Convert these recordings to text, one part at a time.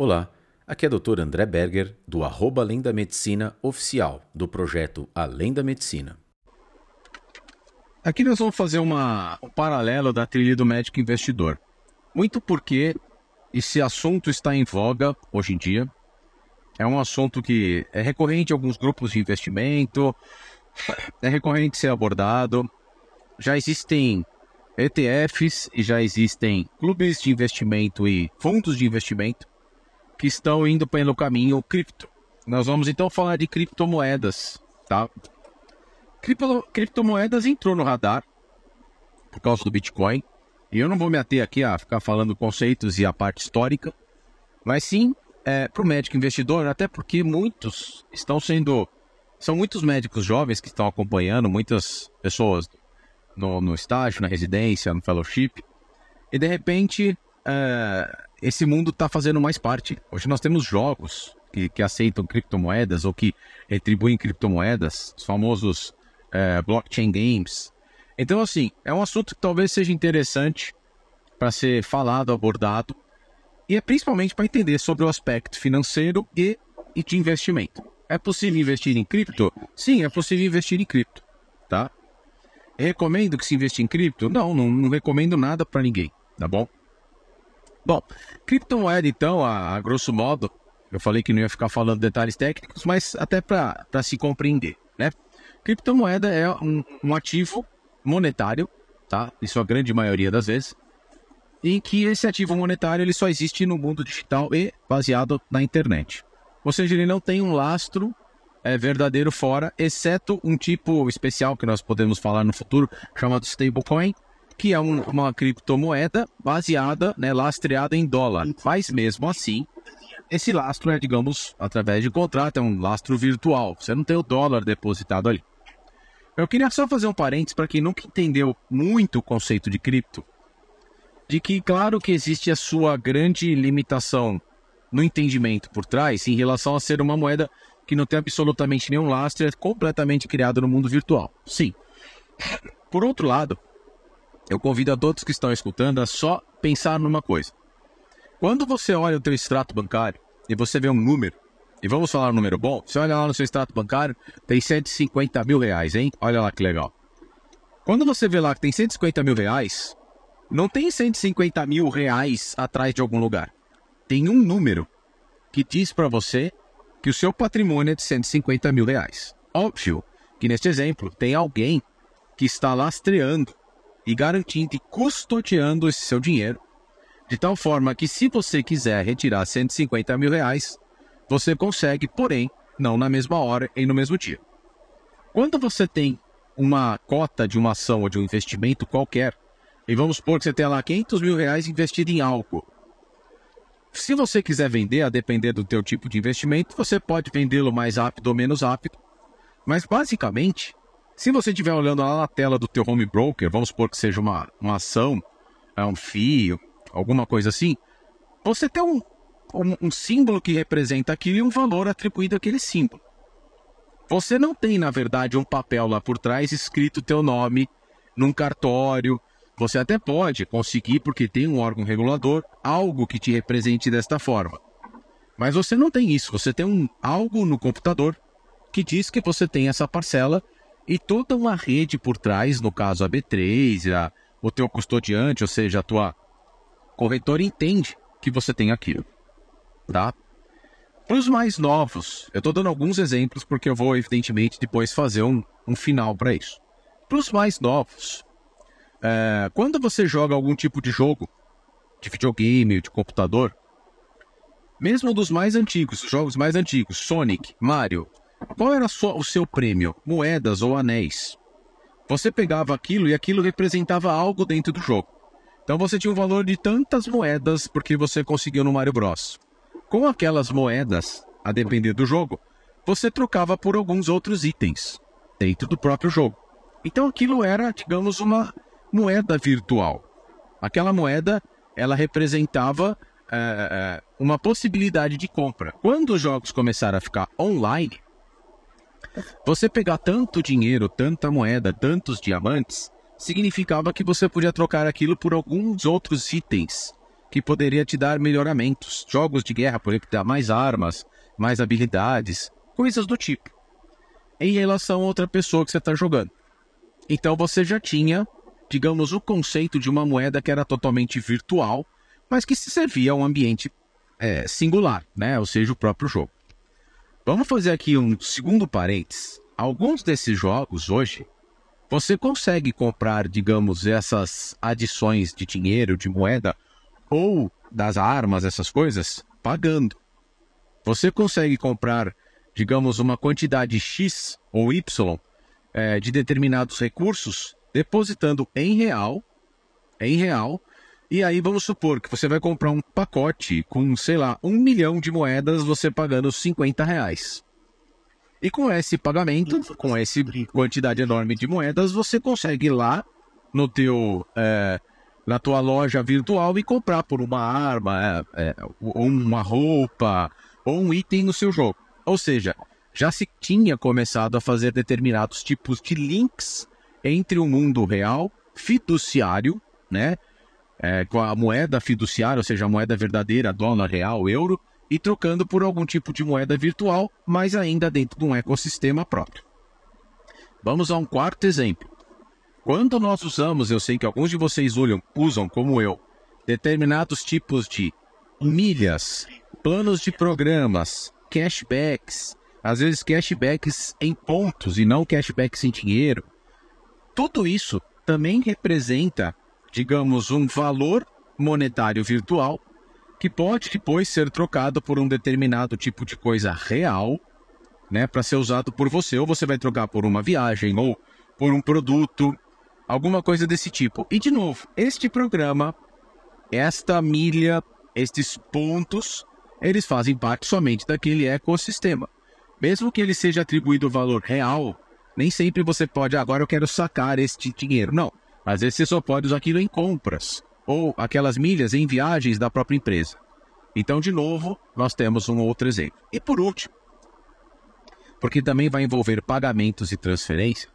Olá, aqui é o Dr. André Berger, do arroba Além da Medicina oficial, do projeto Além da Medicina. Aqui nós vamos fazer uma, um paralelo da trilha do médico investidor. Muito porque esse assunto está em voga hoje em dia. É um assunto que é recorrente em alguns grupos de investimento, é recorrente ser abordado. Já existem ETFs e já existem clubes de investimento e fundos de investimento que estão indo pelo caminho cripto. Nós vamos então falar de criptomoedas, tá? Cripto, criptomoedas entrou no radar por causa do Bitcoin. E eu não vou me ater aqui a ficar falando conceitos e a parte histórica, mas sim é, para o médico investidor, até porque muitos estão sendo. São muitos médicos jovens que estão acompanhando, muitas pessoas no, no estágio, na residência, no fellowship, e de repente é, esse mundo está fazendo mais parte. Hoje nós temos jogos que, que aceitam criptomoedas ou que retribuem criptomoedas, os famosos é, blockchain games. Então, assim, é um assunto que talvez seja interessante para ser falado, abordado, e é principalmente para entender sobre o aspecto financeiro e, e de investimento. É possível investir em cripto? Sim, é possível investir em cripto, tá? Recomendo que se investe em cripto? Não, não, não recomendo nada para ninguém, tá bom? Bom, criptomoeda, então, a, a, grosso modo, eu falei que não ia ficar falando detalhes técnicos, mas até para se compreender, né? Criptomoeda é um, um ativo monetário, tá? Em sua grande maioria das vezes, em que esse ativo monetário ele só existe no mundo digital e baseado na internet. Ou seja, ele não tem um lastro é, verdadeiro fora, exceto um tipo especial que nós podemos falar no futuro, chamado stablecoin, que é um, uma criptomoeda baseada, né, lastreada em dólar. Mas mesmo assim, esse lastro é, digamos, através de contrato, é um lastro virtual. Você não tem o dólar depositado ali. Eu queria só fazer um parênteses para quem nunca entendeu muito o conceito de cripto, de que claro que existe a sua grande limitação no entendimento por trás em relação a ser uma moeda que não tem absolutamente nenhum lastro, é completamente criada no mundo virtual. Sim. Por outro lado, eu convido a todos que estão escutando a só pensar numa coisa. Quando você olha o teu extrato bancário e você vê um número, e vamos falar um número bom, você olha lá no seu extrato bancário, tem 150 mil reais, hein? Olha lá que legal. Quando você vê lá que tem 150 mil reais, não tem 150 mil reais atrás de algum lugar. Tem um número que diz para você que o seu patrimônio é de 150 mil reais. Óbvio que neste exemplo tem alguém que está lastreando e garantindo e custodiando esse seu dinheiro, de tal forma que se você quiser retirar 150 mil reais, você consegue, porém, não na mesma hora e no mesmo dia. Quando você tem uma cota de uma ação ou de um investimento qualquer, e vamos supor que você tenha lá 500 mil reais investido em algo. Se você quiser vender, a depender do teu tipo de investimento, você pode vendê-lo mais rápido ou menos rápido. Mas basicamente, se você estiver olhando lá na tela do teu home broker, vamos supor que seja uma, uma ação, é um FII, alguma coisa assim, você tem um, um, um símbolo que representa aquilo e um valor atribuído àquele símbolo. Você não tem, na verdade, um papel lá por trás escrito teu nome num cartório. Você até pode conseguir, porque tem um órgão regulador, algo que te represente desta forma. Mas você não tem isso. Você tem um, algo no computador que diz que você tem essa parcela e toda uma rede por trás, no caso a B3, a, o teu custodiante, ou seja, a tua corretora entende que você tem aquilo, tá? Para os mais novos, eu estou dando alguns exemplos porque eu vou, evidentemente, depois fazer um, um final para isso. Para os mais novos, é, quando você joga algum tipo de jogo, de videogame, de computador, mesmo dos mais antigos, os jogos mais antigos, Sonic, Mario, qual era o seu prêmio? Moedas ou anéis? Você pegava aquilo e aquilo representava algo dentro do jogo. Então você tinha um valor de tantas moedas porque você conseguiu no Mario Bros. Com aquelas moedas, a depender do jogo, você trocava por alguns outros itens dentro do próprio jogo. Então aquilo era, digamos, uma moeda virtual. Aquela moeda, ela representava é, uma possibilidade de compra. Quando os jogos começaram a ficar online, você pegar tanto dinheiro, tanta moeda, tantos diamantes, significava que você podia trocar aquilo por alguns outros itens que poderia te dar melhoramentos. Jogos de guerra, por exemplo, dar mais armas, mais habilidades, coisas do tipo. Em relação a outra pessoa que você está jogando. Então você já tinha, digamos, o conceito de uma moeda que era totalmente virtual, mas que se servia a um ambiente é, singular, né? Ou seja, o próprio jogo. Vamos fazer aqui um segundo parênteses. Alguns desses jogos hoje você consegue comprar, digamos, essas adições de dinheiro, de moeda, ou das armas, essas coisas, pagando. Você consegue comprar, digamos, uma quantidade X ou Y é, de determinados recursos, depositando em real, em real, e aí vamos supor que você vai comprar um pacote com, sei lá, um milhão de moedas, você pagando 50 reais. E com esse pagamento, com essa quantidade enorme de moedas, você consegue ir lá no teu, é, na tua loja virtual e comprar por uma arma, é, é, ou uma roupa, ou um item no seu jogo. Ou seja, já se tinha começado a fazer determinados tipos de links entre o mundo real, fiduciário, né? É, com a moeda fiduciária, ou seja, a moeda verdadeira, dólar, real, euro, e trocando por algum tipo de moeda virtual, mas ainda dentro de um ecossistema próprio. Vamos a um quarto exemplo. Quando nós usamos, eu sei que alguns de vocês olham, usam, como eu, determinados tipos de milhas, planos de programas, cashbacks, às vezes cashbacks em pontos e não cashbacks em dinheiro. Tudo isso também representa, digamos, um valor monetário virtual que pode depois ser trocado por um determinado tipo de coisa real, né, para ser usado por você, ou você vai trocar por uma viagem ou por um produto, alguma coisa desse tipo. E de novo, este programa, esta milha, estes pontos, eles fazem parte somente daquele ecossistema. Mesmo que ele seja atribuído valor real, nem sempre você pode, agora eu quero sacar este dinheiro. Não. Às vezes você só pode usar aquilo em compras ou aquelas milhas em viagens da própria empresa. Então, de novo, nós temos um outro exemplo. E por último, porque também vai envolver pagamentos e transferência,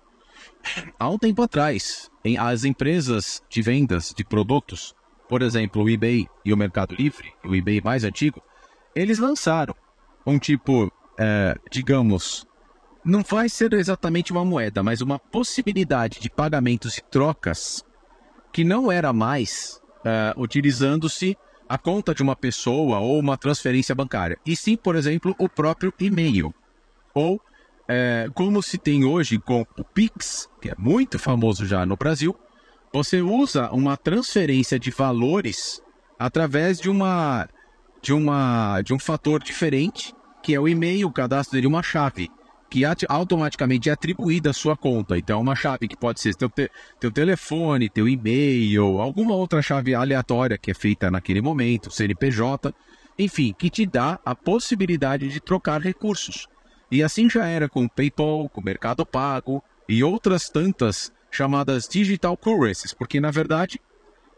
há um tempo atrás, em, as empresas de vendas de produtos, por exemplo, o eBay e o Mercado Livre, o eBay mais antigo, eles lançaram um tipo, é, digamos, não vai ser exatamente uma moeda, mas uma possibilidade de pagamentos e trocas que não era mais uh, utilizando-se a conta de uma pessoa ou uma transferência bancária, e sim, por exemplo, o próprio e-mail. Ou, é, como se tem hoje com o Pix, que é muito famoso já no Brasil, você usa uma transferência de valores através de uma de uma de um fator diferente, que é o e-mail, o cadastro de uma chave que automaticamente é atribuída à sua conta. Então, uma chave que pode ser teu, te, teu telefone, teu e-mail, alguma outra chave aleatória que é feita naquele momento, CNPJ, enfim, que te dá a possibilidade de trocar recursos. E assim já era com o PayPal, com o Mercado Pago e outras tantas chamadas digital currencies, porque na verdade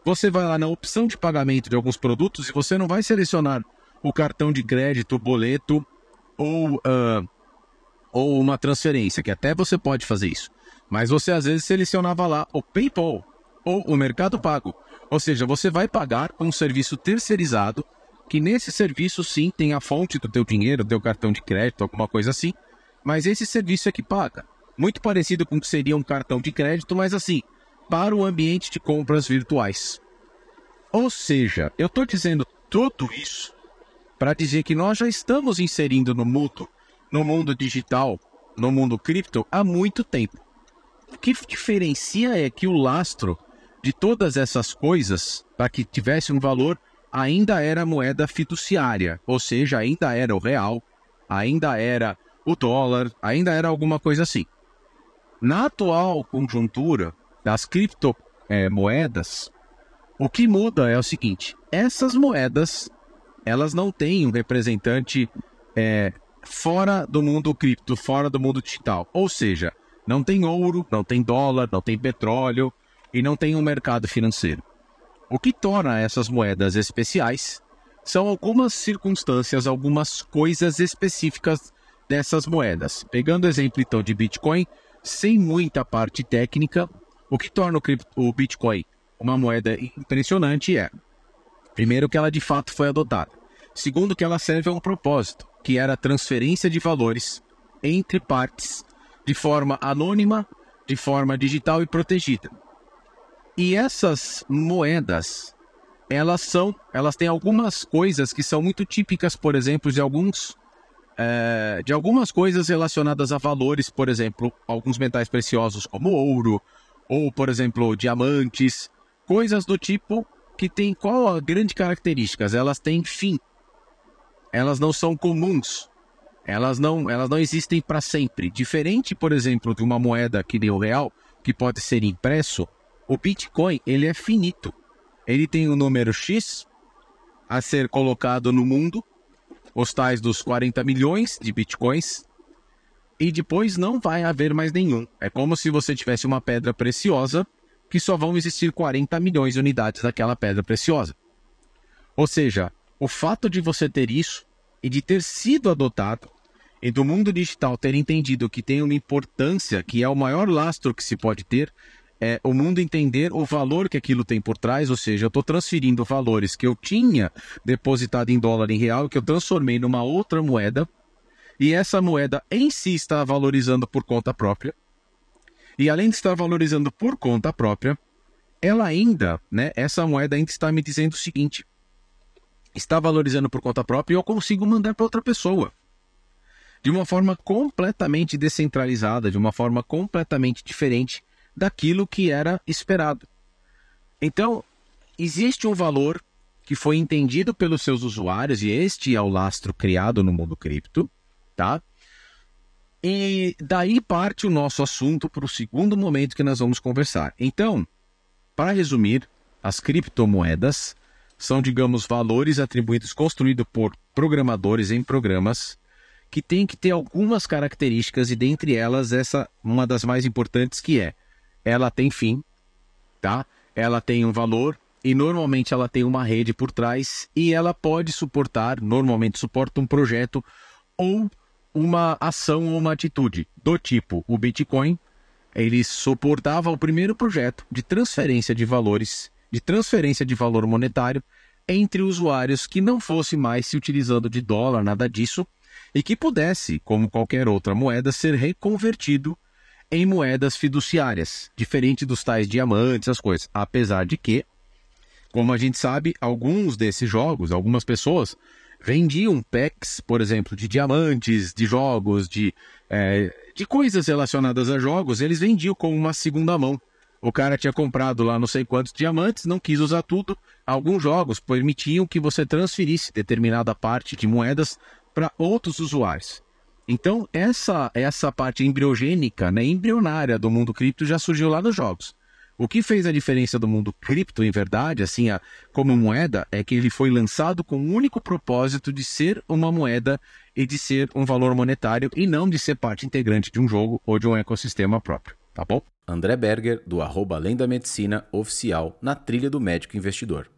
você vai lá na opção de pagamento de alguns produtos e você não vai selecionar o cartão de crédito, o boleto ou uh, ou uma transferência, que até você pode fazer isso. Mas você às vezes selecionava lá o PayPal ou o Mercado Pago. Ou seja, você vai pagar um serviço terceirizado, que nesse serviço sim tem a fonte do teu dinheiro, do teu cartão de crédito, alguma coisa assim, mas esse serviço é que paga. Muito parecido com o que seria um cartão de crédito, mas assim, para o ambiente de compras virtuais. Ou seja, eu estou dizendo tudo isso para dizer que nós já estamos inserindo no mútuo no mundo digital, no mundo cripto, há muito tempo. O que diferencia é que o lastro de todas essas coisas, para que tivesse um valor, ainda era moeda fiduciária, ou seja, ainda era o real, ainda era o dólar, ainda era alguma coisa assim. Na atual conjuntura das criptomoedas, é, o que muda é o seguinte: essas moedas elas não têm um representante é, fora do mundo cripto, fora do mundo digital. Ou seja, não tem ouro, não tem dólar, não tem petróleo e não tem um mercado financeiro. O que torna essas moedas especiais são algumas circunstâncias, algumas coisas específicas dessas moedas. Pegando o exemplo então de Bitcoin, sem muita parte técnica, o que torna o, cripto, o Bitcoin uma moeda impressionante é Primeiro, que ela de fato foi adotada. Segundo, que ela serve a um propósito, que era a transferência de valores entre partes de forma anônima, de forma digital e protegida. E essas moedas, elas são, elas têm algumas coisas que são muito típicas, por exemplo, de alguns é, de algumas coisas relacionadas a valores, por exemplo, alguns metais preciosos como ouro, ou, por exemplo, diamantes, coisas do tipo que tem qual a grande característica? Elas têm fim. Elas não são comuns. Elas não, elas não existem para sempre. Diferente, por exemplo, de uma moeda que nem o real, que pode ser impresso, o Bitcoin ele é finito. Ele tem um número X a ser colocado no mundo, os tais dos 40 milhões de Bitcoins, e depois não vai haver mais nenhum. É como se você tivesse uma pedra preciosa que só vão existir 40 milhões de unidades daquela pedra preciosa. Ou seja, o fato de você ter isso e de ter sido adotado e do mundo digital ter entendido que tem uma importância, que é o maior lastro que se pode ter, é o mundo entender o valor que aquilo tem por trás, ou seja, eu estou transferindo valores que eu tinha depositado em dólar em real, que eu transformei numa outra moeda, e essa moeda em si está valorizando por conta própria. E além de estar valorizando por conta própria, ela ainda, né, essa moeda ainda está me dizendo o seguinte: está valorizando por conta própria e eu consigo mandar para outra pessoa. De uma forma completamente descentralizada, de uma forma completamente diferente daquilo que era esperado. Então, existe um valor que foi entendido pelos seus usuários, e este é o lastro criado no mundo cripto, tá? E daí parte o nosso assunto para o segundo momento que nós vamos conversar. Então, para resumir, as criptomoedas são, digamos, valores atribuídos construídos por programadores em programas que têm que ter algumas características e dentre elas essa uma das mais importantes que é ela tem fim, tá? Ela tem um valor e normalmente ela tem uma rede por trás e ela pode suportar, normalmente suporta um projeto ou uma ação ou uma atitude do tipo o Bitcoin, ele suportava o primeiro projeto de transferência de valores, de transferência de valor monetário entre usuários que não fosse mais se utilizando de dólar, nada disso, e que pudesse, como qualquer outra moeda, ser reconvertido em moedas fiduciárias, diferente dos tais diamantes, as coisas. Apesar de que, como a gente sabe, alguns desses jogos, algumas pessoas vendiam packs, por exemplo, de diamantes, de jogos, de, é, de coisas relacionadas a jogos, eles vendiam como uma segunda mão. O cara tinha comprado lá não sei quantos diamantes, não quis usar tudo. Alguns jogos permitiam que você transferisse determinada parte de moedas para outros usuários. Então, essa, essa parte embriogênica, né, embrionária do mundo cripto já surgiu lá nos jogos. O que fez a diferença do mundo cripto, em verdade, assim, a, como moeda, é que ele foi lançado com o único propósito de ser uma moeda e de ser um valor monetário e não de ser parte integrante de um jogo ou de um ecossistema próprio, tá bom? André Berger, do arroba Além da Medicina Oficial, na trilha do médico investidor.